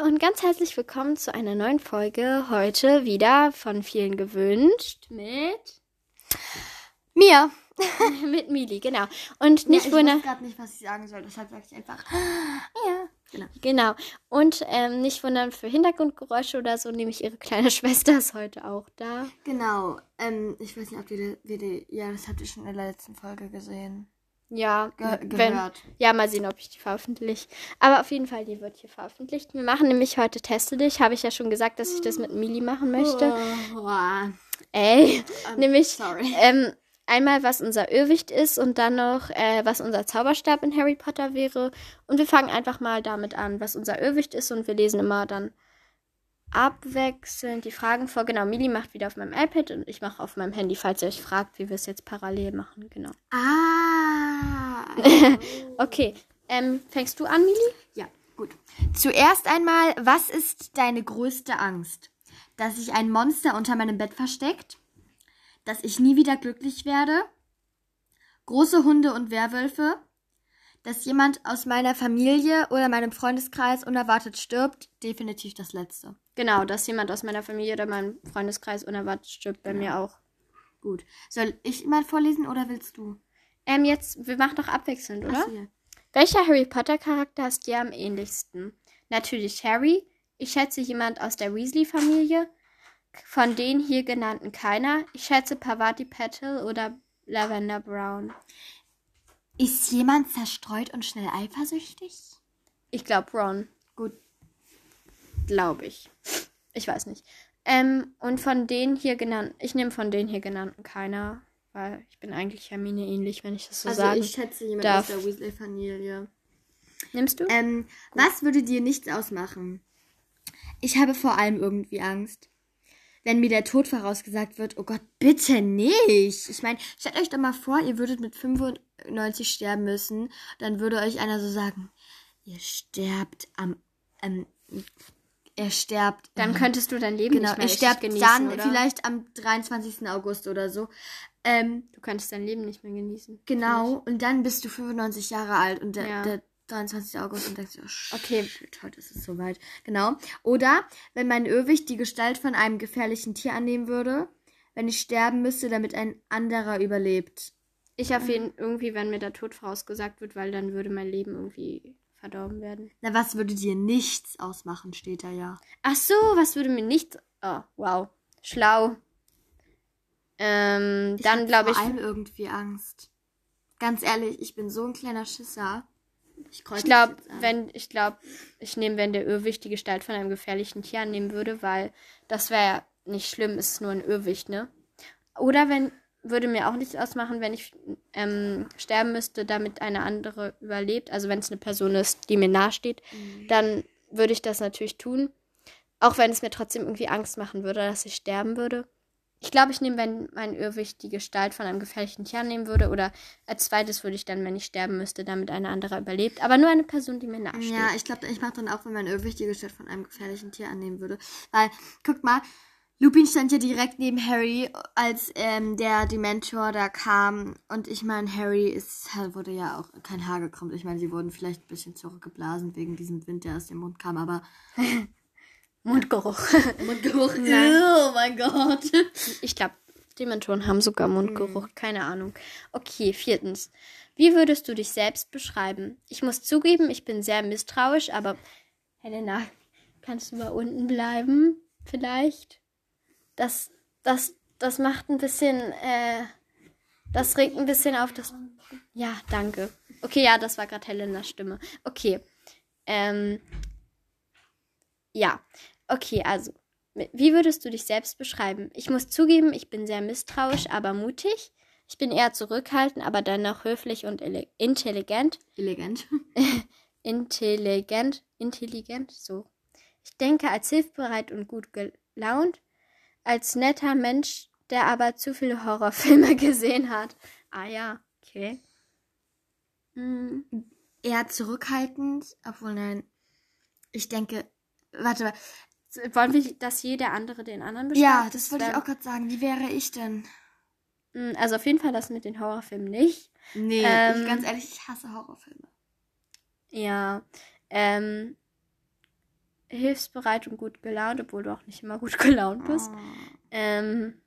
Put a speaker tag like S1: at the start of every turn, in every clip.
S1: und ganz herzlich willkommen zu einer neuen Folge. Heute wieder von vielen gewünscht mit
S2: Mir.
S1: mit Mili, genau. Und nicht
S2: ja, ich
S1: wundern.
S2: weiß gerade nicht, was ich sagen soll, deshalb sage ich einfach. Ja. Genau.
S1: Genau. Und ähm, nicht wundern für Hintergrundgeräusche oder so, nämlich ihre kleine Schwester ist heute auch da.
S2: Genau. Ähm, ich weiß nicht, ob ihr die, die, ja, das habt ihr schon in der letzten Folge gesehen.
S1: Ja,
S2: Ge
S1: wenn,
S2: gehört.
S1: ja, mal sehen, ob ich die veröffentliche. Aber auf jeden Fall, die wird hier veröffentlicht. Wir machen nämlich heute Teste dich. Habe ich ja schon gesagt, dass ich das mit Mili machen möchte.
S2: Oh,
S1: Ey,
S2: ähm,
S1: nämlich ähm, einmal, was unser Irrwicht ist und dann noch, äh, was unser Zauberstab in Harry Potter wäre. Und wir fangen einfach mal damit an, was unser Irrwicht ist und wir lesen immer dann abwechselnd die Fragen vor. Genau, Mili macht wieder auf meinem iPad und ich mache auf meinem Handy, falls ihr euch fragt, wie wir es jetzt parallel machen. Genau.
S2: Ah.
S1: Okay, ähm, fängst du an, Mili?
S2: ja, gut. Zuerst einmal, was ist deine größte Angst? Dass sich ein Monster unter meinem Bett versteckt? Dass ich nie wieder glücklich werde? Große Hunde und Werwölfe? Dass jemand aus meiner Familie oder meinem Freundeskreis unerwartet stirbt? Definitiv das letzte.
S1: Genau, dass jemand aus meiner Familie oder meinem Freundeskreis unerwartet stirbt, bei mir auch.
S2: Gut. Soll ich mal vorlesen oder willst du?
S1: Ähm, jetzt, wir machen doch abwechselnd, oder?
S2: Ach.
S1: Welcher Harry Potter Charakter ist dir am ähnlichsten? Natürlich Harry. Ich schätze jemand aus der Weasley-Familie. Von den hier genannten keiner. Ich schätze Pavati Petal oder Lavender Brown.
S2: Ist jemand zerstreut und schnell eifersüchtig?
S1: Ich glaube Ron.
S2: Gut.
S1: Glaube ich. Ich weiß nicht. Ähm, und von den hier genannten, ich nehme von den hier genannten keiner, weil ich bin eigentlich Hermine ähnlich, wenn ich das so
S2: also
S1: sagen
S2: ich schätze jemand
S1: darf.
S2: aus der Weasley-Familie.
S1: Nimmst du?
S2: Ähm, was würde dir nichts ausmachen? Ich habe vor allem irgendwie Angst. Wenn mir der Tod vorausgesagt wird, oh Gott, bitte nicht. Ich meine, stellt euch doch mal vor, ihr würdet mit 95 sterben müssen, dann würde euch einer so sagen, ihr sterbt am, ähm, er sterbt.
S1: Dann könntest du dein Leben
S2: genau,
S1: nicht mehr
S2: ihr
S1: richtig
S2: sterbt
S1: genießen,
S2: dann
S1: oder?
S2: vielleicht am 23. August oder so. Ähm,
S1: Du könntest dein Leben nicht mehr genießen.
S2: genau, und dann bist du 95 Jahre alt und der,
S1: Ja.
S2: der 23. August und denkst, oh, shit,
S1: Okay.
S2: heute ist es soweit. Genau. Oder wenn mein Irrwicht die Gestalt von einem gefährlichen Tier annehmen würde, wenn ich sterben müsste, damit ein anderer überlebt.
S1: Ich auf jeden irgendwie, wenn mir der Tod vorausgesagt wird, weil dann würde mein Leben irgendwie verdorben werden.
S2: Na, was würde dir nichts ausmachen, steht da ja.
S1: Ach so, was würde mir nicht. Oh, wow. Schlau. Ähm, dann
S2: hab
S1: glaube ich.
S2: Vor allem irgendwie Angst. Ganz ehrlich, ich bin so ein kleiner Schisser. Ich,
S1: Ich glaube, wenn, ich glaube, ich nehme, wenn der Irrwicht die Gestalt von einem gefährlichen Tier annehmen würde, weil das wäre ja nicht schlimm, es ist nur ein Irrwicht, ne? Oder wenn, würde mir auch nichts ausmachen, wenn ich ähm, sterben müsste, damit eine andere überlebt. Also wenn es eine Person ist, die mir nahesteht, dann würde ich das natürlich tun. Auch wenn es mir trotzdem irgendwie Angst machen würde, dass ich sterben würde. Ich glaube, ich nehme, wenn mein Irrwicht die Gestalt von einem gefährlichen Tier annehmen würde. Oder als zweites würde ich dann, wenn ich sterben müsste, damit eine andere überlebt. Aber nur eine Person, die mir nahesteht.
S2: Ja, ich glaube, ich mache dann auch, wenn mein Irrwicht die Gestalt von einem gefährlichen Tier annehmen würde. Weil, guck mal, Lupin stand ja direkt neben Harry, als ähm, der Dementor da kam. Und ich meine, Harry ist, wurde ja auch kein Haar gekrümmt. Ich meine, sie wurden vielleicht ein bisschen zurückgeblasen wegen diesem Wind, der aus dem Mund kam, aber.
S1: Mundgeruch.
S2: Mundgeruch,
S1: Nein.
S2: oh mein Gott.
S1: Ich glaube, Dementoren haben sogar Mundgeruch. Keine Ahnung. Okay, viertens. Wie würdest du dich selbst beschreiben? Ich muss zugeben, ich bin sehr misstrauisch, aber Helena, kannst du mal unten bleiben? Vielleicht? Das, das, das macht ein bisschen, äh, das regt ein bisschen auf das. Ja, danke. Okay, ja, das war gerade Helenas Stimme. Okay. Ähm, ja. Okay, also. Wie würdest du dich selbst beschreiben? Ich muss zugeben, ich bin sehr misstrauisch, aber mutig. Ich bin eher zurückhaltend, aber dennoch höflich und intelligent.
S2: Elegant.
S1: Intelligent, intelligent, so. Ich denke als hilfsbereit und gut gelaunt, als netter Mensch, der aber zu viele Horrorfilme gesehen hat. Ah ja, okay. Hm.
S2: Eher zurückhaltend, obwohl nein. Ich denke, warte mal.
S1: Wollen wir, dass jeder andere den anderen beschreibt?
S2: Ja, das wollte ich auch gerade sagen. Wie wäre ich denn?
S1: Hm, Also auf jeden Fall das mit den Horrorfilmen nicht.
S2: Nee,
S1: Ähm,
S2: ich, ganz ehrlich, ich hasse Horrorfilme.
S1: Ja. Ähm, hilfsbereit und gut gelaunt, obwohl du auch nicht immer gut gelaunt bist.
S2: Oh.
S1: Ähm,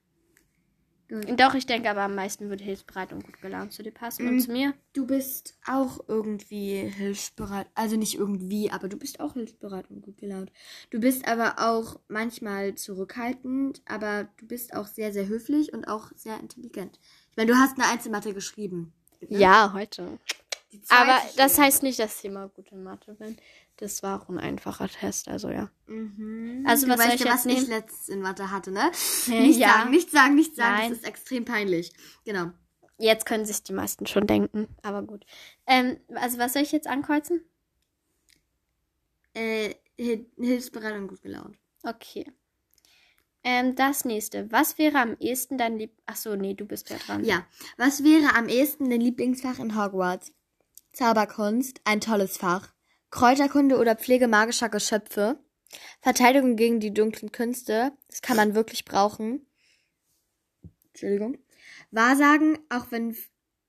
S2: Gut.
S1: doch, ich denke aber am meisten würde hilfsbereit und gut gelaunt zu dir passen. Und
S2: Mm.
S1: zu mir?
S2: Du bist auch irgendwie hilfsbereit. Also nicht irgendwie, aber du bist auch hilfsbereit und gut gelaunt. Du bist aber auch manchmal zurückhaltend, aber du bist auch sehr, sehr höflich und auch sehr intelligent. Ich meine, du hast eine Einzelmathe geschrieben. ne?
S1: Ja, heute. Aber das heißt nicht, dass ich immer gut in Mathe bin. Das war auch ein einfacher Test, also ja.
S2: Mhm.
S1: Also, was
S2: weißt
S1: ich
S2: was ich
S1: nehmen?
S2: letztens in Mathe hatte, ne?
S1: Äh,
S2: Nicht
S1: ja.
S2: sagen, nicht sagen, nicht sagen.
S1: Nein.
S2: Das ist extrem peinlich. Genau.
S1: Jetzt können sich die meisten schon denken, aber gut. Ähm, also was soll ich jetzt ankreuzen?
S2: Äh, hil- hilfsbereit und gut gelaunt.
S1: Okay. Ähm, das nächste. Was wäre am ehesten dein Lieb... Ach so, nee, du bist ja dran.
S2: Ja. Was wäre am ehesten dein Lieblingsfach in Hogwarts? Zauberkunst, ein tolles Fach. Kräuterkunde oder Pflege magischer Geschöpfe. Verteidigung gegen die dunklen Künste. Das kann man wirklich brauchen. Entschuldigung. Wahrsagen, auch wenn,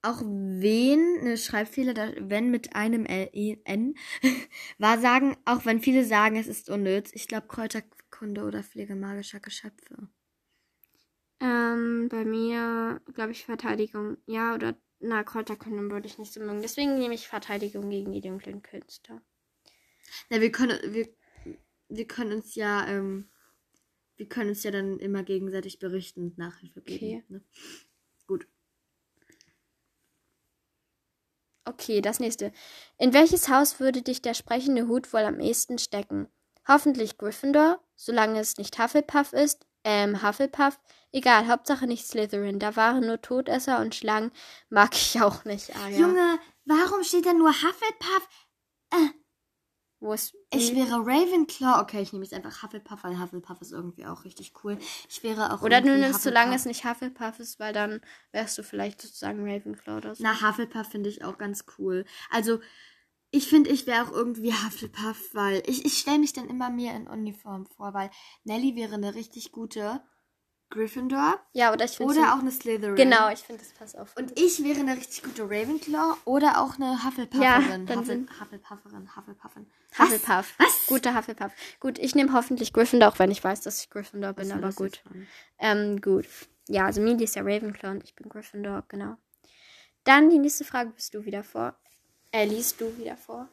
S2: auch wen, eine Schreibfehler, da, wenn mit einem L, E, N. Wahrsagen, auch wenn viele sagen, es ist unnütz. Ich glaube Kräuterkunde oder Pflege magischer Geschöpfe.
S1: Ähm, bei mir, glaube ich, Verteidigung. Ja, oder... Na, Kräuterkunde würde ich nicht so mögen. Deswegen nehme ich Verteidigung gegen die dunklen Künste.
S2: Na, wir können, wir, wir können uns ja, ähm, wir können uns ja dann immer gegenseitig berichten und Nachhilfe geben.
S1: Okay.
S2: Ne? Gut.
S1: Okay, das nächste. In welches Haus würde dich der sprechende Hut wohl am ehesten stecken? Hoffentlich Gryffindor, solange es nicht Hufflepuff ist. Ähm, Hufflepuff. Egal, Hauptsache nicht Slytherin. Da waren nur Todesser und Schlangen. Mag ich auch nicht. Ah, ja.
S2: Junge, warum steht da nur Hufflepuff?
S1: Wo ist.
S2: Ich wäre Ravenclaw. Okay, ich nehme jetzt einfach Hufflepuff, weil Hufflepuff ist irgendwie auch richtig cool. Ich wäre auch
S1: Oder du nimmst, solange es nicht Hufflepuff ist, weil dann wärst du vielleicht sozusagen Ravenclaw oder so.
S2: Na, Hufflepuff finde ich auch ganz cool. Also, ich finde, ich wäre auch irgendwie Hufflepuff, weil ich, ich stelle mich dann immer mehr in Uniform vor, weil Nelly wäre eine richtig gute Gryffindor
S1: ja, oder ich finde.
S2: oder auch eine Slytherin.
S1: Genau, ich finde, das passt auf.
S2: Und ich wäre eine richtig gute Ravenclaw oder auch eine
S1: Ja,
S2: Hufflepufferin.
S1: dann
S2: Huffle,
S1: sind-
S2: Hufflepufferin, Hufflepuffin.
S1: Hufflepuff.
S2: Was?
S1: Guter Hufflepuff. Gut, ich nehme hoffentlich Gryffindor, auch wenn ich weiß, dass ich Gryffindor bin, aber gut. Ähm, gut. Ja, also Mili ist ja Ravenclaw und ich bin Gryffindor, genau. Dann die nächste Frage bist du wieder vor. Äh, liest du wieder vor.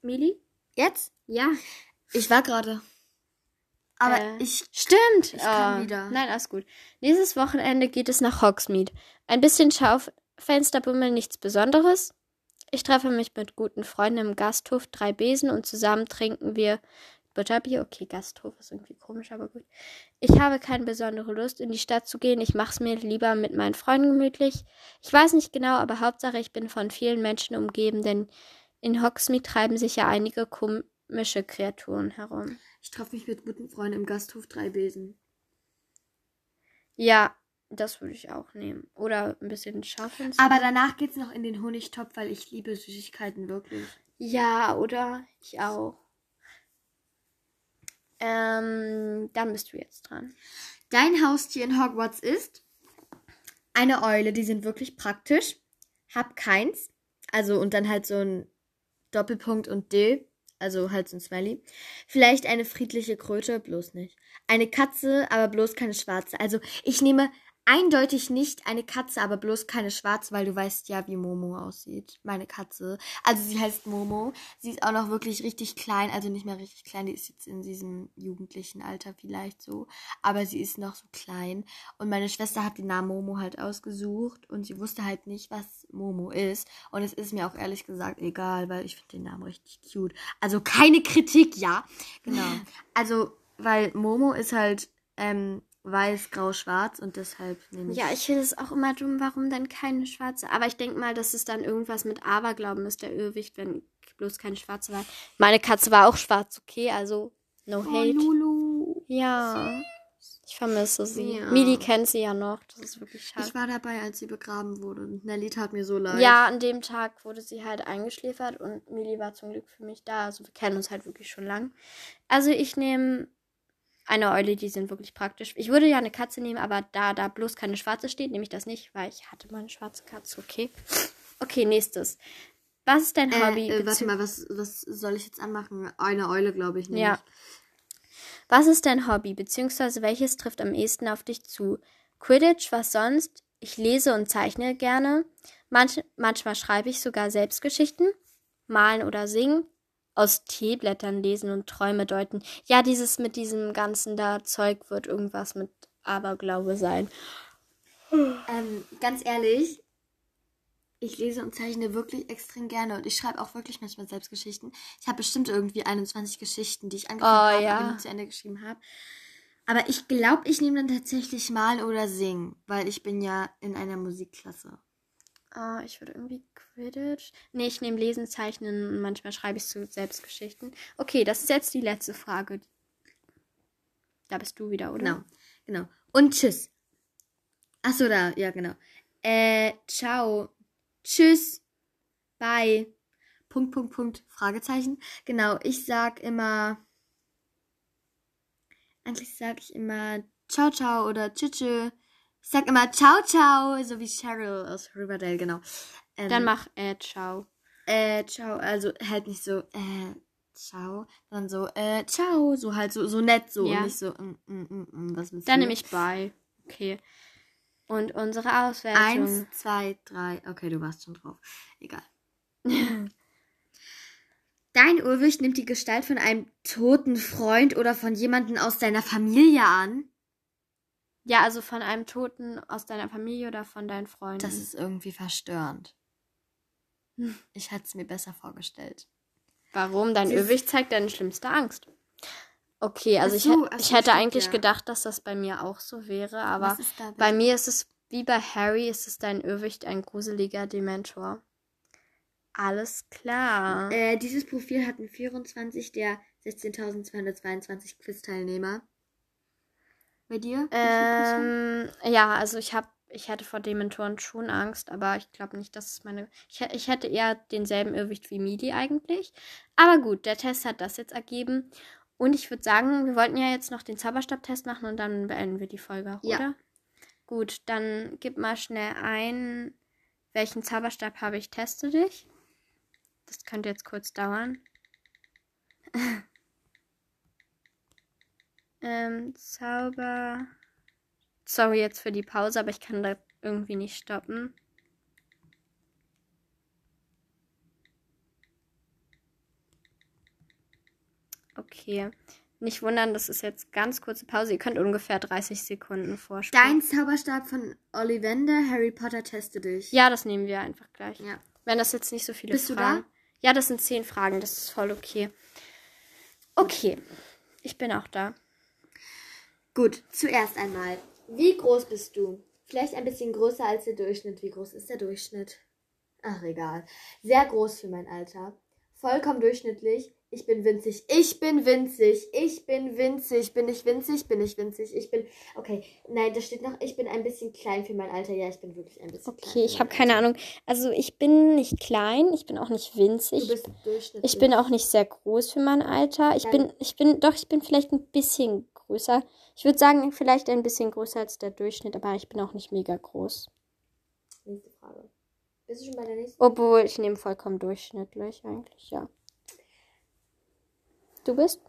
S1: Mili?
S2: Jetzt?
S1: Ja.
S2: Ich war gerade. Aber
S1: Äh,
S2: ich.
S1: Stimmt.
S2: Ich kann
S1: Oh,
S2: wieder.
S1: Nein, alles gut. Nächstes Wochenende geht es nach Hogsmeade. Ein bisschen Schaufensterbummel, nichts Besonderes. Ich treffe mich mit guten Freunden im Gasthof Drei Besen und zusammen trinken wir Butterbier. Okay, Gasthof ist irgendwie komisch, aber gut. Ich habe keine besondere Lust, in die Stadt zu gehen. Ich mache es mir lieber mit meinen Freunden gemütlich. Ich weiß nicht genau, aber Hauptsache, ich bin von vielen Menschen umgeben, denn in Hogsmeade treiben sich ja einige komische Kreaturen herum.
S2: Ich treffe mich mit guten Freunden im Gasthof Drei Besen.
S1: Ja, das würde ich auch nehmen. Oder ein bisschen Schaufenster.
S2: Aber danach geht's noch in den Honigtopf, weil ich liebe Süßigkeiten wirklich.
S1: Ja, oder? Ich auch. Ähm, dann bist du jetzt dran.
S2: Dein Haustier in Hogwarts ist eine Eule, die sind wirklich praktisch. Hab keins. Also und dann halt so ein Doppelpunkt und D. Also halt so ein Smiley. Vielleicht eine friedliche Kröte, bloß nicht. Eine Katze, aber bloß keine schwarze. Also ich nehme eindeutig nicht eine Katze, aber bloß keine schwarze, weil du weißt ja, wie Momo aussieht. Meine Katze. Also sie heißt Momo. Sie ist auch noch wirklich richtig klein. Also nicht mehr richtig klein. Die ist jetzt in diesem jugendlichen Alter vielleicht so. Aber sie ist noch so klein. Und meine Schwester hat den Namen Momo halt ausgesucht. Und sie wusste halt nicht, was Momo ist. Und es ist mir auch ehrlich gesagt egal, weil ich finde den Namen richtig cute. Also keine Kritik, ja. Genau. Also, weil Momo ist halt ähm, weiß, grau, schwarz und deshalb nehme ich.
S1: Ja, ich finde es auch immer dumm, warum dann keine schwarze. Aber ich denke mal, dass es dann irgendwas mit Aberglauben ist, der Irrwicht, wenn bloß keine schwarze war. Meine Katze war auch schwarz, okay, also no
S2: Oh,
S1: hate.
S2: Lulu.
S1: Ja. Ich vermisse sie.
S2: Ja.
S1: Mili kennt sie ja noch. Das ist wirklich schade.
S2: Ich war dabei, als sie begraben wurde. Und Nelly tat mir so leid.
S1: Ja, an dem Tag wurde sie halt eingeschläfert und Mili war zum Glück für mich da. Also wir kennen uns halt wirklich schon lang. Also ich nehme eine Eule, die sind wirklich praktisch. Ich würde ja eine Katze nehmen, aber da da bloß keine schwarze steht, nehme ich das nicht, weil ich hatte mal eine schwarze Katze, okay? Okay, nächstes. Was ist dein
S2: Äh,
S1: Hobby?
S2: äh, warte mal, was, was soll ich jetzt anmachen? Eine Eule, glaube ich. nämlich.
S1: Ja. Was ist dein Hobby, beziehungsweise welches trifft am ehesten auf dich zu? Quidditch, was sonst? Ich lese und zeichne gerne. Manch, manchmal schreibe ich sogar Selbstgeschichten. Malen oder singen. Aus Teeblättern lesen und Träume deuten. Ja, dieses mit diesem ganzen da Zeug wird irgendwas mit Aberglaube sein.
S2: Ähm, ganz ehrlich, ich lese und zeichne wirklich extrem gerne und ich schreibe auch wirklich manchmal Selbstgeschichten. Ich habe bestimmt irgendwie 21 Geschichten, die ich angefangen
S1: Oh,
S2: habe
S1: ja.
S2: und zu Ende geschrieben habe. Aber ich glaube, ich nehme dann tatsächlich mal oder singen, weil ich bin ja in einer Musikklasse.
S1: Ah, ich würde irgendwie Quidditch. Nee, ich nehme Lesen, Zeichnen und manchmal schreibe ich so Selbstgeschichten. Okay, das ist jetzt die letzte Frage. Da bist du wieder, oder?
S2: Genau, genau. Und tschüss. Ach so, da, ja, genau. Äh, ciao. Tschüss. Bye. Punkt, Punkt, Punkt. Fragezeichen. Genau, ich sag immer. Eigentlich sag ich immer ciao, ciao oder tschüss. Ich sag immer ciao, ciao, so wie Cheryl aus Riverdale, genau. Ähm,
S1: Dann mach äh, ciao.
S2: äh, ciao, also halt nicht so, äh, ciao, sondern so, äh, ciao, so halt so, so nett so
S1: Ja.
S2: und nicht so, mm, mm, mm, mm, was willst
S1: Dann nehme ich bei. Okay. Und unsere Auswertung.
S2: Eins, zwei, drei. Okay, du warst schon drauf. Egal. Dein Urwicht nimmt die Gestalt von einem toten Freund oder von jemandem aus deiner Familie an.
S1: Ja, also von einem Toten aus deiner Familie oder von deinen Freunden.
S2: Das ist irgendwie verstörend. Ich hatte es mir besser vorgestellt.
S1: Warum? Dein Irrwicht zeigt deine schlimmste Angst. Okay, also ich,
S2: so,
S1: hä-
S2: ach
S1: ich hätte eigentlich
S2: ja.
S1: gedacht, dass das bei mir auch so wäre, aber bei mir ist es wie bei Harry, ist es dein Irrwicht ein gruseliger Dementor. Alles klar.
S2: Äh, dieses Profil hatten 24 der 16.222 Quiz-Teilnehmer. Bei dir?
S1: Ähm, ja, also ich habe, ich hätte vor Dementoren schon Angst, aber ich glaube nicht, dass es meine. Ich, ich hätte eher denselben Irrwicht wie Midi eigentlich. Aber gut, der Test hat das jetzt ergeben. Und ich würde sagen, wir wollten ja jetzt noch den Zauberstab-Test machen und dann beenden wir die Folge,
S2: Ja.
S1: oder? Gut, dann gib mal schnell ein, welchen Zauberstab habe ich, teste dich. Das könnte jetzt kurz dauern. ähm, Zauber. Sorry jetzt für die Pause, aber ich kann da irgendwie nicht stoppen. Okay. Nicht wundern, das ist jetzt ganz kurze Pause. Ihr könnt ungefähr 30 Sekunden vorspulen.
S2: Dein Zauberstab von Ollivander, Harry Potter, teste dich.
S1: Ja, das nehmen wir einfach gleich.
S2: Ja.
S1: Wenn das jetzt nicht so viele
S2: Bist du
S1: Fragen.
S2: da?
S1: Ja, das sind zehn Fragen, das ist voll okay. Okay. Ich bin auch da.
S2: Gut, zuerst einmal. Wie groß bist du? Vielleicht ein bisschen größer als der Durchschnitt. Wie groß ist der Durchschnitt? Ach, egal. Sehr groß für mein Alter. Vollkommen durchschnittlich. Ich bin winzig. Ich bin winzig. Ich bin winzig. Bin ich winzig? Bin ich winzig? Ich bin. Okay. Nein, da steht noch, ich bin ein bisschen klein für mein Alter. Ja, ich bin wirklich ein bisschen klein.
S1: Okay, ich habe keine. Ahnung. Also ich bin nicht klein, ich bin auch nicht winzig.
S2: Du bist durchschnittlich.
S1: Ich bin auch nicht sehr groß für mein Alter. Ich
S2: Dann-
S1: bin, ich bin, doch, ich bin vielleicht ein bisschen größer. Ich würde sagen, vielleicht ein bisschen größer als der Durchschnitt, aber ich bin auch nicht mega groß.
S2: Nächste Frage. Bist du schon bei der nächsten?
S1: Obwohl, ich nehme vollkommen durchschnittlich eigentlich, ja. Du bist?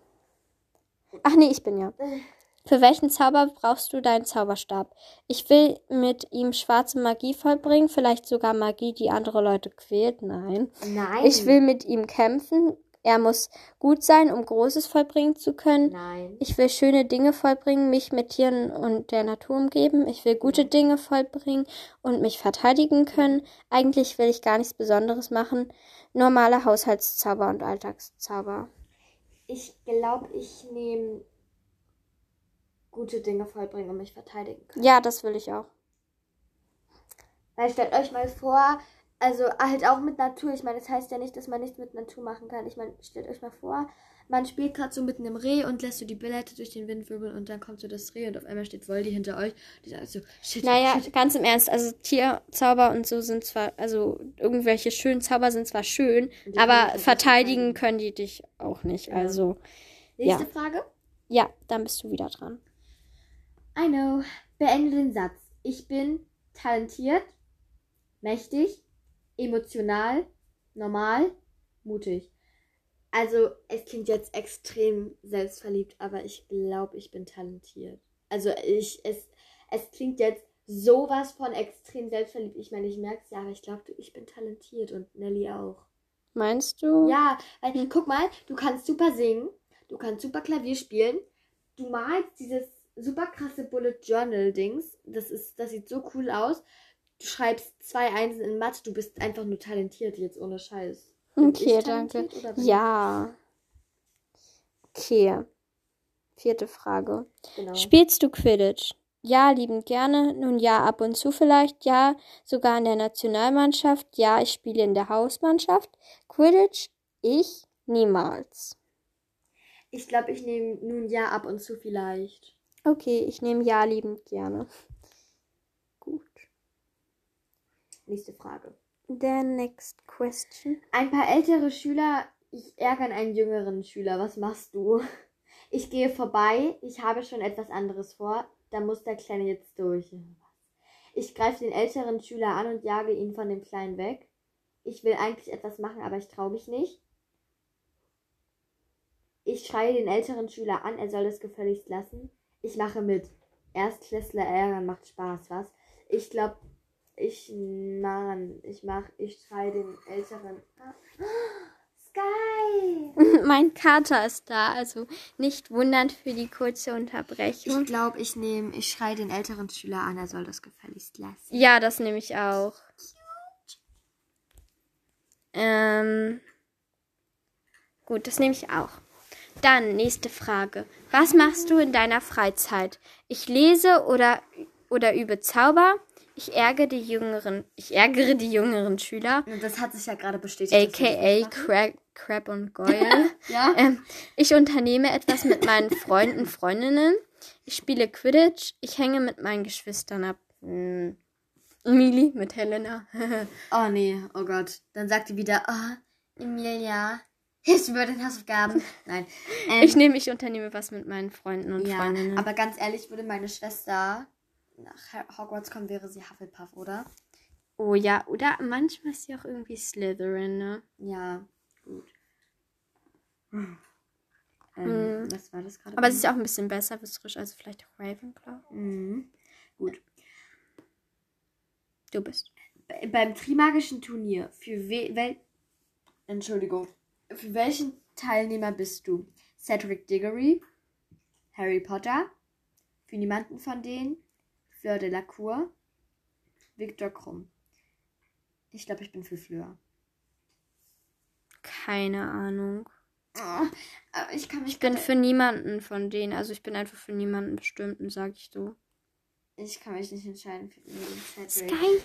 S1: Ach nee, ich bin ja. Für welchen Zauber brauchst du deinen Zauberstab? Ich will mit ihm schwarze Magie vollbringen, vielleicht sogar Magie, die andere Leute quält. Nein.
S2: Nein.
S1: Ich will mit ihm kämpfen. Er muss gut sein, um Großes vollbringen zu können.
S2: Nein.
S1: Ich will schöne Dinge vollbringen, mich mit Tieren und der Natur umgeben. Ich will gute Dinge vollbringen und mich verteidigen können. Eigentlich will ich gar nichts Besonderes machen. Normale Haushaltszauber und Alltagszauber.
S2: Ich glaube, ich nehme gute Dinge vollbringen und mich verteidigen können.
S1: Ja, das will ich auch.
S2: Weil stellt euch mal vor, also halt auch mit Natur. Ich meine, das heißt ja nicht, dass man nichts mit Natur machen kann. Ich meine, stellt euch mal vor, man spielt gerade so mit einem Reh und lässt so die Billette durch den Wind wirbeln und dann kommt so das Reh und auf einmal steht Voldy hinter euch. Die sagt so, shit,
S1: Naja,
S2: shit.
S1: ganz im Ernst, also Tierzauber und so sind zwar, also irgendwelche schönen Zauber sind zwar schön, aber verteidigen. können die dich auch nicht.
S2: Ja.
S1: Also,
S2: Nächste
S1: ja.
S2: Frage.
S1: ja, dann bist du wieder dran.
S2: I know. Beende den Satz. Ich bin talentiert, mächtig, emotional, normal, mutig. Also, es klingt jetzt extrem selbstverliebt, aber ich glaube, ich bin talentiert. Also, ich, es, es klingt jetzt sowas von extrem selbstverliebt. Ich meine, ich merke es ja, aber ich glaube, ich bin talentiert und Nelly auch.
S1: Meinst du?
S2: Ja, weil, guck mal, du kannst super singen, du kannst super Klavier spielen, du malst dieses super krasse Bullet Journal Dings, das ist, das sieht so cool aus. Du schreibst zwei Einsen in Mathe, du bist einfach nur talentiert jetzt ohne Scheiß. Bin
S1: Okay, danke. Ja. Okay. Vierte Frage.
S2: Genau.
S1: Spielst du Quidditch? Ja, liebend gerne. Nun ja, ab und zu vielleicht. Ja, sogar in der Nationalmannschaft. Ja, ich spiele in der Hausmannschaft. Quidditch? Ich? Niemals.
S2: Ich glaube, ich nehme nun ja ab und zu vielleicht.
S1: Okay, ich nehme ja liebend gerne. Gut.
S2: Nächste Frage.
S1: The next question.
S2: Ein paar ältere Schüler ich ärgern einen jüngeren Schüler. Was machst du? Ich gehe vorbei. Ich habe schon etwas anderes vor. Da muss der Kleine jetzt durch. Ich greife den älteren Schüler an und jage ihn von dem Kleinen weg. Ich will eigentlich etwas machen, aber ich traue mich nicht. Ich schreie den älteren Schüler an, er soll es gefälligst lassen. Ich mache mit. Erstklässler ärgern macht Spaß, was? Ich glaube, ich, Mann, ich mach, ich schreie den älteren. Ah. Sky!
S1: mein Kater ist da, also nicht wundern für die kurze
S2: Ich
S1: Unterbrechung.
S2: glaube, ich nehme, ich schreie den älteren Schüler an, er soll das gefälligst lassen.
S1: Ja, das nehme ich auch. Ähm, gut, das nehme ich auch. Dann nächste Frage. Was machst du in deiner Freizeit? Ich lese oder, oder übe Zauber. Ich ärgere die jüngeren, ich ärgere die jüngeren Schüler,
S2: Das hat sich ja gerade bestätigt.
S1: aka. Crab, Crab und Goyle.
S2: Ja?
S1: ähm, ich unternehme etwas mit meinen Freunden, Freundinnen. Ich spiele Quidditch. Ich hänge mit meinen Geschwistern ab. Hm. Mili mit Helena.
S2: Oh nee, oh Gott. Dann sagt die wieder, oh, Emilia, hilfst du mir den Hausaufgaben? Nein. Ähm,
S1: Ich nehme, ich unternehme was mit meinen Freunden und
S2: ja,
S1: Freundinnen.
S2: aber ganz ehrlich, würde meine Schwester nach Hogwarts kommen, wäre sie Hufflepuff, oder?
S1: oh ja, oder manchmal ist sie auch irgendwie Slytherin, ne?
S2: Ja, gut. Ähm,
S1: Mhm.
S2: Was war das gerade?
S1: Aber sie ist auch ein bisschen besser wisserisch, also vielleicht auch Ravenclaw.
S2: Mhm. Gut.
S1: Du bist.
S2: Be- Beim Trimagischen Turnier, für we wel Entschuldigung. Für welchen Teilnehmer bist du? Cedric Diggory, Harry Potter, für niemanden von denen, Fleur de la Cour, Victor Krumm. Ich glaube, ich bin für Fleur.
S1: Keine Ahnung.
S2: Oh, ich kann mich
S1: Ich bin für niemanden von denen. Also ich bin einfach für niemanden bestimmten, sag ich so.
S2: ich kann mich nicht entscheiden für.
S1: Sky,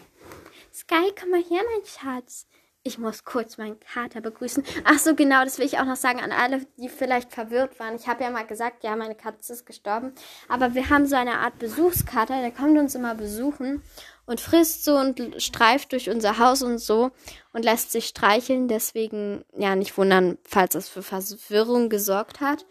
S1: Sky, komm mal her, mein Schatz. Ich muss kurz meinen Kater begrüßen. Ach so, genau, das will ich auch noch sagen an alle, die vielleicht verwirrt waren. Ich habe ja mal gesagt, ja, meine Katze ist gestorben. Aber wir haben so eine Art Besuchskater, der kommt uns immer besuchen und frisst so und streift durch unser Haus und so und lässt sich streicheln. Deswegen, ja, nicht wundern, falls das für Verwirrung gesorgt hat.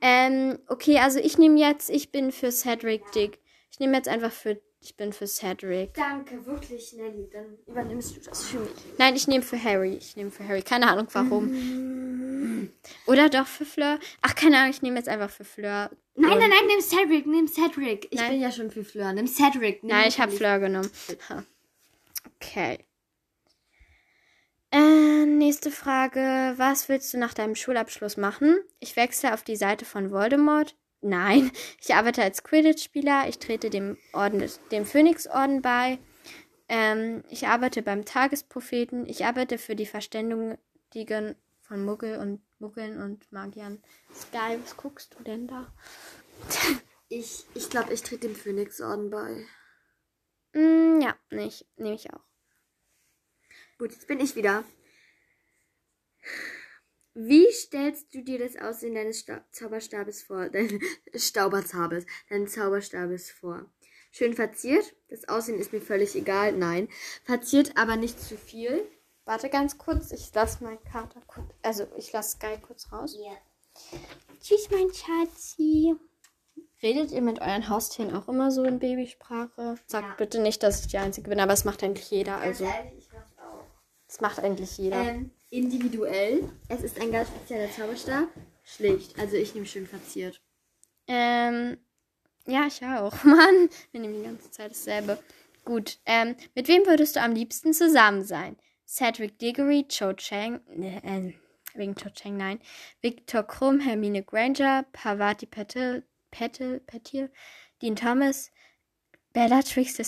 S1: Ähm, okay, also ich nehme jetzt, ich bin für Cedric Dick. Ich nehme jetzt einfach für, ich bin für Cedric.
S2: Danke, wirklich, Nelly. Dann übernimmst du das für mich.
S1: Nein, ich nehme für Harry. Ich nehme für Harry. Keine Ahnung warum. Oder doch für Fleur. Ach, keine Ahnung, ich nehme jetzt einfach für Fleur.
S2: Nein, nein, nein, nimm Cedric, nimm Cedric. Ich
S1: Nein.
S2: bin ja schon für Fleur. Nimm Cedric. Nimm
S1: Nein, ich habe. Fleur genommen. Ha. Okay. Äh, nächste Frage. Was willst du nach deinem Schulabschluss machen? Ich wechsle auf die Seite von Voldemort. Nein, ich arbeite als Quidditch-Spieler. Ich trete dem Orden des, dem Phönix-Orden bei. Ähm, ich arbeite beim Tagespropheten. Ich arbeite für die Verständigung von Muggel und Muggeln und Magiern. Sky, was guckst du denn da?
S2: Ich, ich glaube, ich trete dem Phönixorden bei.
S1: Mm, ja, nicht, nehme ich auch.
S2: Gut, jetzt bin ich wieder. Wie stellst du dir das Aussehen deines Sta Zauberstabes vor? Deines Stauberzabes, deines Zauberstabes vor? Schön verziert. Das Aussehen ist mir völlig egal. Nein. Verziert, aber nicht zu viel.
S1: Warte ganz kurz, ich lasse meinen Kater kurz. Also, ich lasse Sky kurz raus.
S2: Ja.
S1: Tschüss, mein Schatzi. Redet ihr mit euren Haustieren auch immer so in Babysprache? Sagt
S2: Ja.
S1: bitte nicht, dass ich die Einzige bin, aber es macht eigentlich jeder. Also,
S2: ehrlich, ich mach's auch.
S1: es macht eigentlich jeder.
S2: Ähm, Individuell. Es ist ein ganz spezieller Zauberstab. Schlicht. Also ich nehme schön verziert.
S1: Ähm, ja, ich auch. Mann, wir nehmen die ganze Zeit dasselbe. Gut, ähm, mit wem würdest du am liebsten zusammen sein? Cedric Diggory, Cho Chang, äh, wegen Cho Chang, nein. Victor Krumm, Hermine Granger, Parvati Patil, Patil, Patil, Dean Thomas, Bellatrix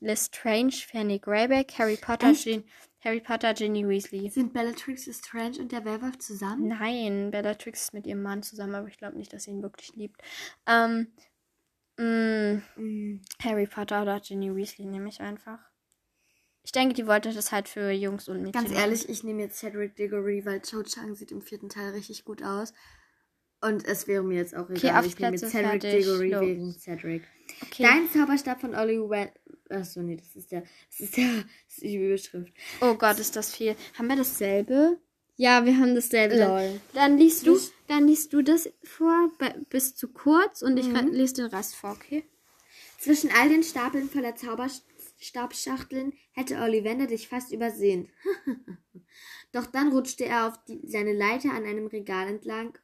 S1: Lestrange, Fanny Greyback, Harry Potter? Gin, Harry Potter, Ginny Weasley.
S2: Sind Bellatrix Lestrange und der Werwolf zusammen?
S1: Nein, Bellatrix ist mit ihrem Mann zusammen, aber ich glaube nicht, dass sie ihn wirklich liebt. Ähm, mh,
S2: Mm.
S1: Harry Potter oder Ginny Weasley nehme ich einfach. Ich denke, die wollte das halt für Jungs und Mädchen.
S2: Ganz
S1: machen.
S2: ehrlich, ich nehme jetzt Cedric Diggory, weil Cho Chang sieht im vierten Teil richtig gut aus. Und es wäre mir jetzt auch egal.
S1: auf
S2: ich nehme
S1: Plätze,
S2: jetzt Cedric
S1: fertig,
S2: Diggory
S1: los.
S2: wegen Cedric.
S1: Okay.
S2: Dein Zauberstab von Ollie Wen... Achso, nee, das ist der... Das ist der... Das ist die Überschrift.
S1: Oh Gott, ist das viel. Haben wir dasselbe? Ja, wir haben dasselbe. Dann,
S2: Lol.
S1: dann liest du, dann liest du das vor, bis zu kurz und ich
S2: Mhm.
S1: lese den Rest vor, okay?
S2: Zwischen all den Stapeln voller Zauberstabschachteln hätte Ollivander dich fast übersehen. Doch dann rutschte er auf die, seine Leiter an einem Regal entlang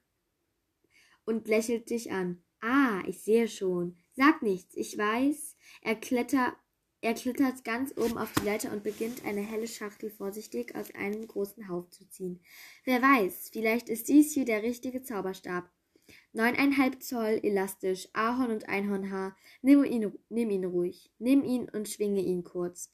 S2: und lächelt dich an. Ah, ich sehe schon. Sag nichts, ich weiß. Er, kletter, er klettert ganz oben auf die Leiter und beginnt eine helle Schachtel vorsichtig aus einem großen Hauf zu ziehen. Wer weiß, vielleicht ist dies hier der richtige Zauberstab. Neuneinhalb Zoll elastisch, Ahorn und Einhornhaar. Nimm ihn, nimm ihn ruhig. Nimm ihn und schwinge ihn kurz.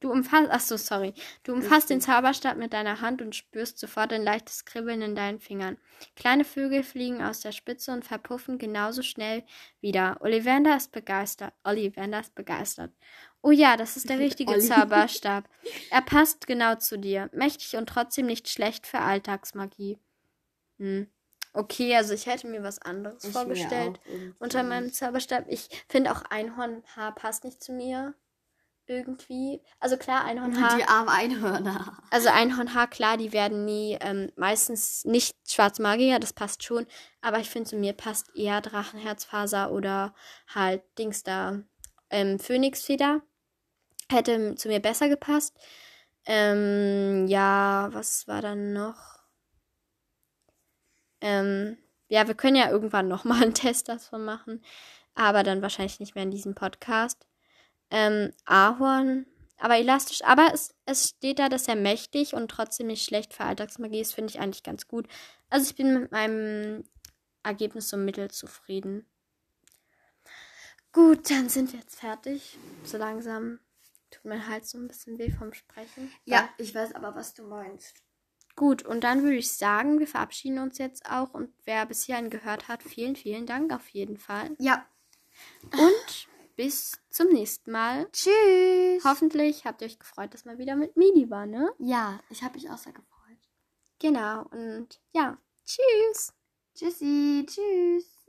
S1: Du umfasst, ach so, sorry. Du umfasst den Zauberstab mit deiner Hand und spürst sofort ein leichtes Kribbeln in deinen Fingern. Kleine Vögel fliegen aus der Spitze und verpuffen genauso schnell wieder. Ollivander ist begeistert. Ollivander ist begeistert. Oh ja, das ist der richtige
S2: Olli.
S1: Zauberstab. Er passt genau zu dir. Mächtig und trotzdem nicht schlecht für Alltagsmagie. Hm. Okay, also ich hätte mir was anderes vorgestellt unter meinem Zauberstab. Ich finde auch Einhornhaar passt nicht zu mir. Irgendwie. Also klar, Einhornhaar.
S2: Die armen Einhörner.
S1: Also Einhornhaar, klar, die werden nie, ähm, meistens nicht Schwarzmagier, das passt schon. Aber ich finde, zu mir passt eher Drachenherzfaser oder halt Dings da, ähm, Phönixfeder. Hätte zu mir besser gepasst. Ähm, ja, was war dann noch? Ähm, ja, wir können ja irgendwann nochmal einen Test davon machen. Aber dann wahrscheinlich nicht mehr in diesem Podcast. Ähm, Ahorn, aber elastisch. Aber es, es steht da, dass er mächtig und trotzdem nicht schlecht für Alltagsmagie ist, finde ich eigentlich ganz gut. Also ich bin mit meinem Ergebnis so mittel zufrieden. Gut, dann sind wir jetzt fertig. So langsam tut mein Hals so ein bisschen weh vom Sprechen.
S2: Ja, ich weiß aber, was du meinst.
S1: Gut, und dann würde ich sagen, wir verabschieden uns jetzt auch. Und wer bis hierhin gehört hat, vielen, vielen Dank auf jeden Fall.
S2: Ja.
S1: Und bis zum nächsten Mal.
S2: Tschüss.
S1: Hoffentlich habt ihr euch gefreut, dass mal wieder mit Mini war, ne?
S2: Ja, ich habe mich auch sehr gefreut.
S1: Genau. Und ja, tschüss.
S2: Tschüssi. Tschüss.